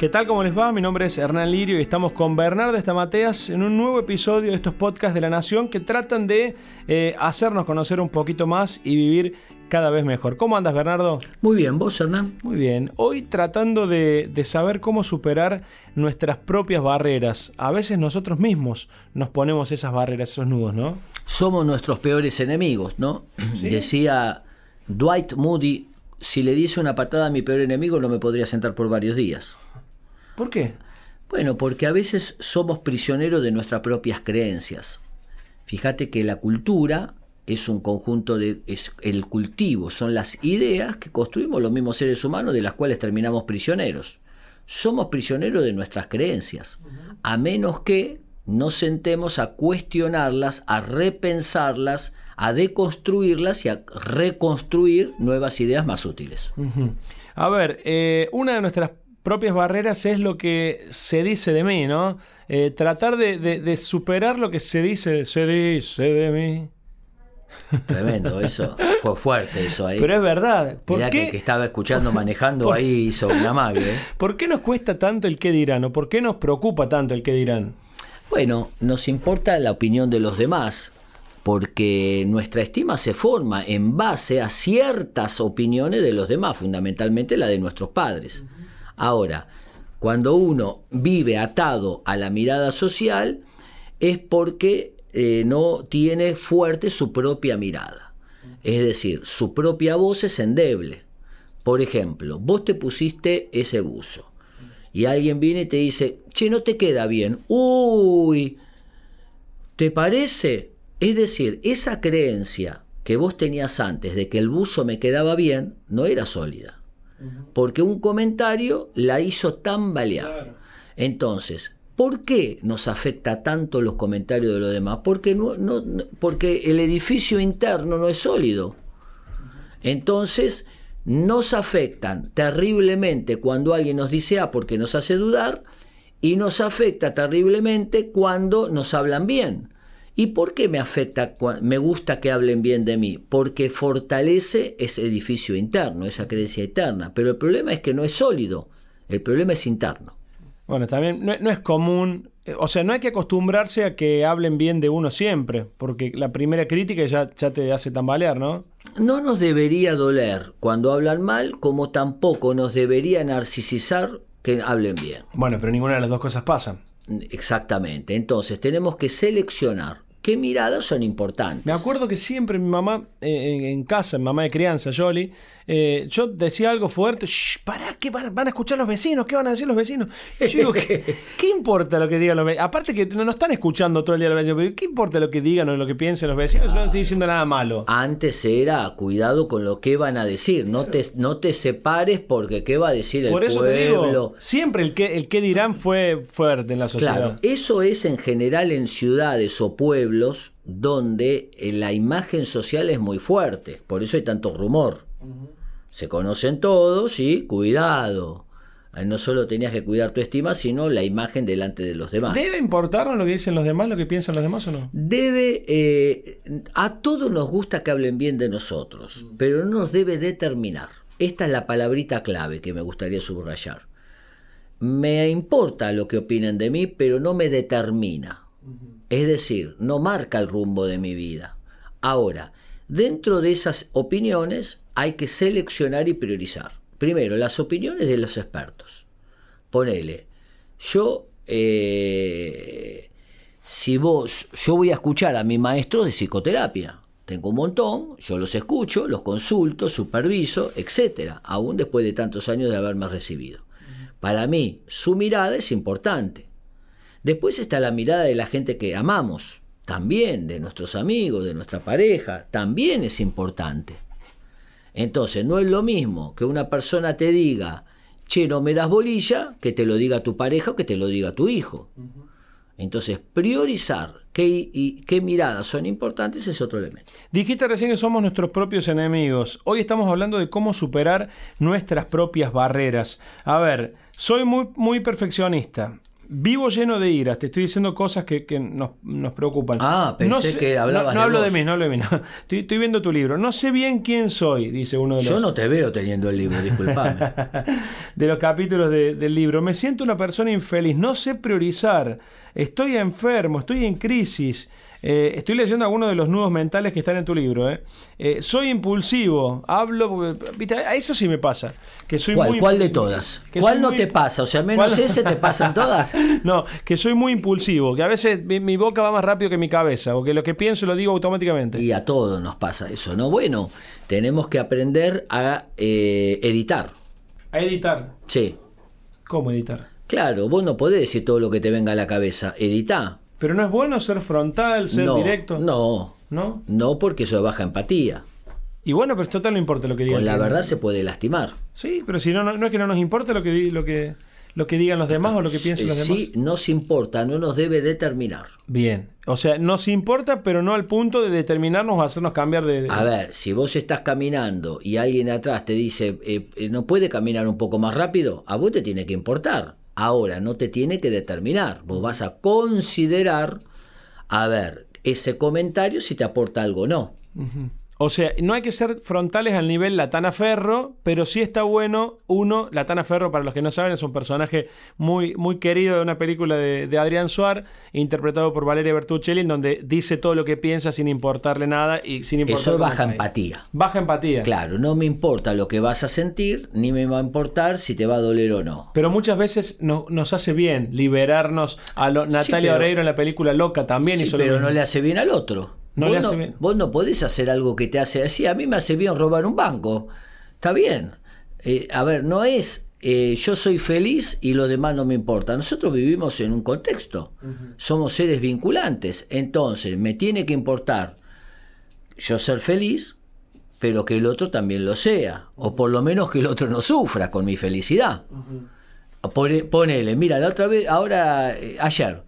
¿Qué tal? ¿Cómo les va? Mi nombre es Hernán Lirio y estamos con Bernardo Estamateas en un nuevo episodio de estos podcasts de la Nación que tratan de eh, hacernos conocer un poquito más y vivir cada vez mejor. ¿Cómo andas, Bernardo? Muy bien, ¿vos, Hernán? Muy bien. Hoy tratando de, de saber cómo superar nuestras propias barreras. A veces nosotros mismos nos ponemos esas barreras, esos nudos, ¿no? Somos nuestros peores enemigos, ¿no? Decía Dwight Moody, si le diese una patada a mi peor enemigo no me podría sentar por varios días. ¿Por qué? Bueno, porque a veces somos prisioneros de nuestras propias creencias. Fíjate que la cultura es un conjunto de es el cultivo, son las ideas que construimos los mismos seres humanos de las cuales terminamos prisioneros. Somos prisioneros de nuestras creencias, a menos que nos sentemos a cuestionarlas, a repensarlas, a deconstruirlas y a reconstruir nuevas ideas más útiles. A ver, eh, una de nuestras propias barreras es lo que se dice de mí, ¿no? Eh, tratar de, de- de superar lo que se dice, se dice de mí. Tremendo, eso. Fue fuerte eso ahí. Pero es verdad. ¿Por Mirá qué, que, que estaba escuchando manejando ahí hizo una mague. ¿eh? ¿Por qué nos cuesta tanto el qué dirán? ¿O por qué nos preocupa tanto el qué dirán? Bueno, nos importa la opinión de los demás, porque nuestra estima se forma en base a ciertas opiniones de los demás, fundamentalmente la de nuestros padres. Ahora, cuando uno vive atado a la mirada social, es porque eh, no tiene fuerte su propia mirada. Es decir, su propia voz es endeble. Por ejemplo, vos te pusiste ese buzo y alguien viene y te dice, che, no te queda bien. Uy, ¿te parece? Es decir, esa creencia que vos tenías antes de que el buzo me quedaba bien no era sólida. Porque un comentario la hizo tambalear. Entonces, ¿por qué nos afecta tanto los comentarios de los demás? Porque, no, no- no- porque el edificio interno no es sólido. Entonces, nos afectan terriblemente cuando alguien nos dice A porque nos hace dudar y nos afecta terriblemente cuando nos hablan bien. ¿Y por qué me afecta, me gusta que hablen bien de mí? Porque fortalece ese edificio interno, esa creencia interna. Pero el problema es que no es sólido, el problema es interno. Bueno, también no, no es común, eh, o sea, no hay que acostumbrarse a que hablen bien de uno siempre, porque la primera crítica ya, ya te hace tambalear, ¿no? No nos debería doler cuando hablan mal, como tampoco nos debería narcisizar que hablen bien. Bueno, pero ninguna de las dos cosas pasa. Exactamente. Entonces tenemos que seleccionar qué miradas son importantes. Me acuerdo que siempre mi mamá, eh, en, en casa, mi mamá de crianza, Jolly, eh, yo decía algo fuerte, Shh, pará, ¿qué van, van a escuchar los vecinos? ¿Qué van a decir los vecinos? Y yo digo, ¿qué, qué importa lo que digan los vecinos? Aparte que no nos están escuchando todo el día los vecinos, pero ¿qué importa lo que digan o lo que piensen los vecinos? Yo no estoy diciendo nada malo. Antes era cuidado con lo que van a decir, no te, no te separes porque qué va a decir el Por eso te pueblo. digo, siempre el que, el que dirán fue fuerte en la sociedad. Claro, eso es en general en ciudades o pueblos donde eh, la imagen social es muy fuerte, por eso hay tanto rumor. Se conocen todos y cuidado. No solo tenías que cuidar tu estima, sino la imagen delante de los demás. ¿Debe importarnos lo que dicen los demás, lo que piensan los demás o no? Debe, eh, a todos nos gusta que hablen bien de nosotros, pero no nos debe determinar. Esta es la palabrita clave que me gustaría subrayar. Me importa lo que opinen de mí, pero no me determina. Es decir, no marca el rumbo de mi vida. Ahora, dentro de esas opiniones hay que seleccionar y priorizar. Primero, las opiniones de los expertos. Ponele, yo, eh, si vos, yo voy a escuchar a mis maestros de psicoterapia. Tengo un montón, yo los escucho, los consulto, superviso, etcétera, aún después de tantos años de haberme recibido. Para mí, su mirada es importante. Después está la mirada de la gente que amamos, también de nuestros amigos, de nuestra pareja, también es importante. Entonces, no es lo mismo que una persona te diga, che, no me das bolilla, que te lo diga tu pareja o que te lo diga tu hijo. Entonces, priorizar qué, y qué miradas son importantes es otro elemento. Dijiste recién que somos nuestros propios enemigos. Hoy estamos hablando de cómo superar nuestras propias barreras. A ver, soy muy, muy perfeccionista. Vivo lleno de ira, te estoy diciendo cosas que, que nos, nos, preocupan. Ah, pensé sé, que hablabas No, no de hablo vos. de mí, no hablo de mí. no. Estoy, estoy viendo tu libro. No sé bien quién soy, dice uno de los, Yo no te veo teniendo el libro, disculpame. de los capítulos de- del libro. Me siento una persona infeliz, no sé priorizar. Estoy enfermo, estoy en crisis. Eh, estoy leyendo algunos de los nudos mentales que están en tu libro. ¿eh? Eh, soy impulsivo, hablo. porque- ¿viste? A Eso sí me pasa. Que soy ¿Cuál, muy, cuál de todas? que ¿Cuál no muy- te pasa? O sea, menos ¿Cuál- ese te pasan todas. No, que soy muy impulsivo, que a veces mi, mi boca va más rápido que mi cabeza, o que lo que pienso lo digo automáticamente. Y a todos nos pasa eso, ¿no? Bueno, tenemos que aprender a eh, editar. A editar. Sí. ¿Cómo editar? Claro, vos no podés decir todo lo que te venga a la cabeza. Editá. Pero no es bueno ser frontal, ser no, directo. No, ¿No? no porque eso baja empatía. Y bueno, pero total no importa lo que digan. Con la verdad se puede lastimar. Sí, pero si no, no, no es que no nos importe lo que, lo que, lo que digan los demás o lo que piensen los demás. Sí, nos importa, no nos debe determinar. Bien. O sea, nos importa, pero no al punto de determinarnos o hacernos cambiar de. de- A ver, si vos estás caminando y alguien de atrás te dice, eh, eh, ¿no puede caminar un poco más rápido? A vos te tiene que importar. Ahora, no te tiene que determinar. Vos vas a considerar, a ver, ese comentario si te aporta algo o no. O sea, no hay que ser frontales al nivel Latana Ferro, pero sí está bueno. Uno, Latana Ferro, para los que no saben, es un personaje muy, muy querido de una película de, de Adrián Suar, interpretado por Valeria Bertuccelli, en donde dice todo lo que piensa sin importarle nada y sin importar. Eso baja empatía. Baja empatía. Claro, no me importa lo que vas a sentir, ni me va a importar si te va a doler o no. Pero muchas veces no- nos hace bien liberarnos a lo, Natalia pero- Oreiro en la película Loca también Sí, hizo pero no le hace bien al otro. No vos, le hace no, bien. vos no podés hacer algo que te hace así. A mí me hace bien robar un banco. Está bien. Eh, a ver, no es eh, yo soy feliz y lo demás no me importa. Nosotros vivimos en un contexto. Somos seres vinculantes. Entonces, me tiene que importar yo ser feliz, pero que el otro también lo sea. O por lo menos que el otro no sufra con mi felicidad. Pone- Ponele, mira, la otra vez, ahora, eh, ayer,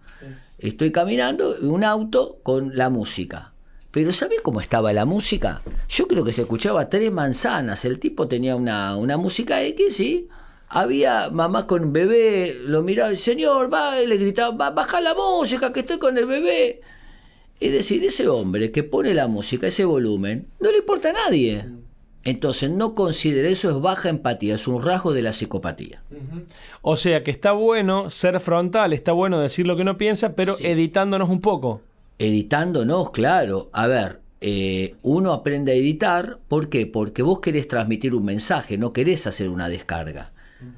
estoy caminando en un auto con la música. Pero ¿sabés cómo estaba la música? Yo creo que se escuchaba tres manzanas. El tipo tenía una, una música X, ¿sí? Había mamá con un bebé, lo miraba, señor, va, y le gritaba, "Ba- baja la música, que estoy con el bebé. Es decir, ese hombre que pone la música, ese volumen, no le importa a nadie. Entonces, no considere eso es baja empatía, es un rasgo de la psicopatía. O sea que está bueno ser frontal, está bueno decir lo que uno piensa, pero editándonos un poco. Editándonos, claro. A ver, eh, uno aprende a editar, ¿por qué? Porque vos querés transmitir un mensaje, no querés hacer una descarga.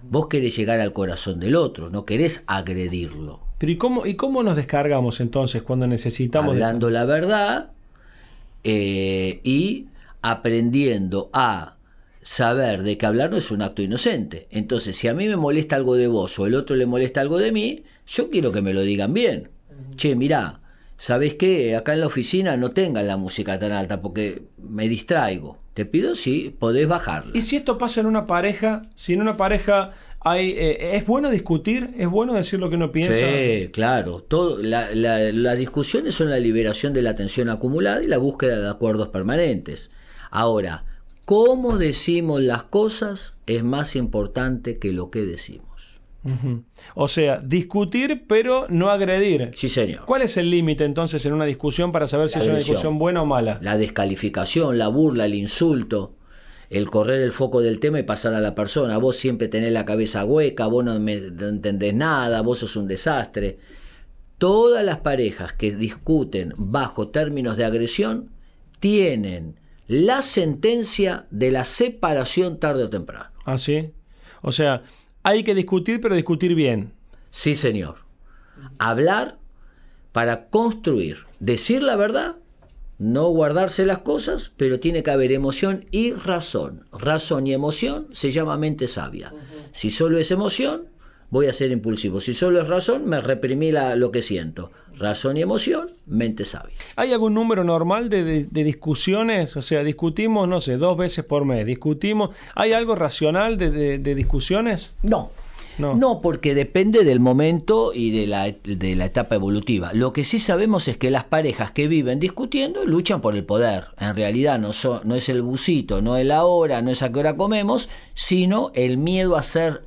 Vos querés llegar al corazón del otro, no querés agredirlo. Pero ¿y cómo, ¿y cómo nos descargamos entonces cuando necesitamos... de- Hablando la verdad eh, y aprendiendo a saber de que hablar no es un acto inocente. Entonces, si a mí me molesta algo de vos o el otro le molesta algo de mí, yo quiero que me lo digan bien. Che, mirá, ¿sabés qué? Acá en la oficina no tengan la música tan alta porque me distraigo. Te pido si podés bajarla. ¿Y si esto pasa en una pareja? Si en una pareja hay... eh, ¿Es bueno discutir? ¿Es bueno decir lo que uno piensa? Sí, claro. Todo, la, la- las discusiones son la liberación de la tensión acumulada y la búsqueda de acuerdos permanentes. Ahora, cómo decimos las cosas es más importante que lo que decimos. O sea, discutir pero no agredir. Sí, señor. ¿Cuál es el límite entonces en una discusión para saber si La es una discusión buena o mala? La descalificación, la burla, el insulto, el correr el foco del tema y pasar a la persona. Vos siempre tenés la cabeza hueca, vos no, me- no entendés nada, vos sos un desastre. Todas las parejas que discuten bajo términos de agresión tienen la sentencia de la separación tarde o temprano. ¿Ah, sí? O sea, hay que discutir pero discutir bien. Sí, señor. Hablar para construir, decir la verdad, no guardarse las cosas, pero tiene que haber emoción y razón. Razón y emoción se llama mente sabia. Si solo es emoción, voy a ser impulsivo. Si solo es razón, me reprimí la- lo que siento. Razón y emoción, mente sabia. ¿Hay algún número normal de, de- de discusiones? O sea, discutimos, no sé, dos veces por mes. Discutimos. ¿Hay algo racional de, discusiones? No. No. No, porque depende del momento y de la, de la etapa evolutiva. Lo que sí sabemos es que las parejas que viven discutiendo luchan por el poder. En realidad no, so- no es el busito, no es la hora, no es a qué hora comemos, sino el miedo a ser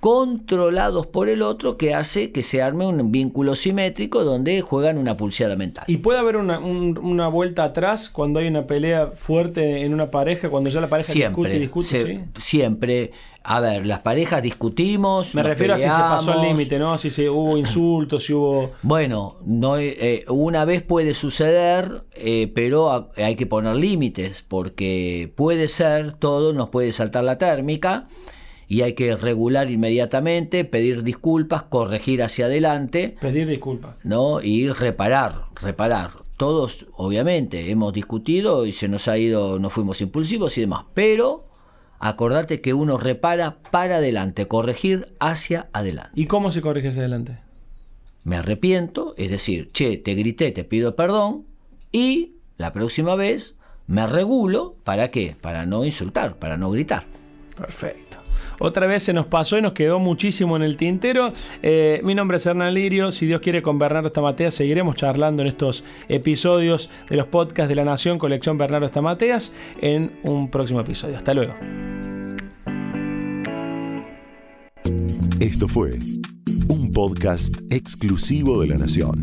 controlados por el otro que hace que se arme un vínculo simétrico donde juegan una pulseada mental. ¿Y puede haber una, un- una vuelta atrás cuando hay una pelea fuerte en una pareja, cuando ya la pareja discute y discute? se- ¿sí? siempre. A ver, las parejas discutimos. Me refiero a si se pasó el límite, ¿no? Si se hubo insultos, si hubo... Bueno, no, eh, una vez puede suceder, eh, pero hay que poner límites, porque puede ser todo, nos puede saltar la térmica y hay que regular inmediatamente, pedir disculpas, corregir hacia adelante, Pedir disculpas. ¿no? Y reparar, reparar. Todos, obviamente, hemos discutido y se nos ha ido, no fuimos impulsivos y demás, pero acordate que uno repara para adelante, corregir hacia adelante. ¿Y cómo se corrige hacia adelante? me arrepiento, es decir, che, te grité, te pido perdón y la próxima vez me regulo, ¿para qué? Para no insultar, para no gritar. Perfecto. Otra vez se nos pasó y nos quedó muchísimo en el tintero. Eh, mi nombre es Hernán Lirio. Si Dios quiere, con Bernardo Estamateas seguiremos charlando en estos episodios de los podcasts de la Nación, colección Bernardo Estamateas, en un próximo episodio. Hasta luego. Esto fue un podcast exclusivo de La Nación.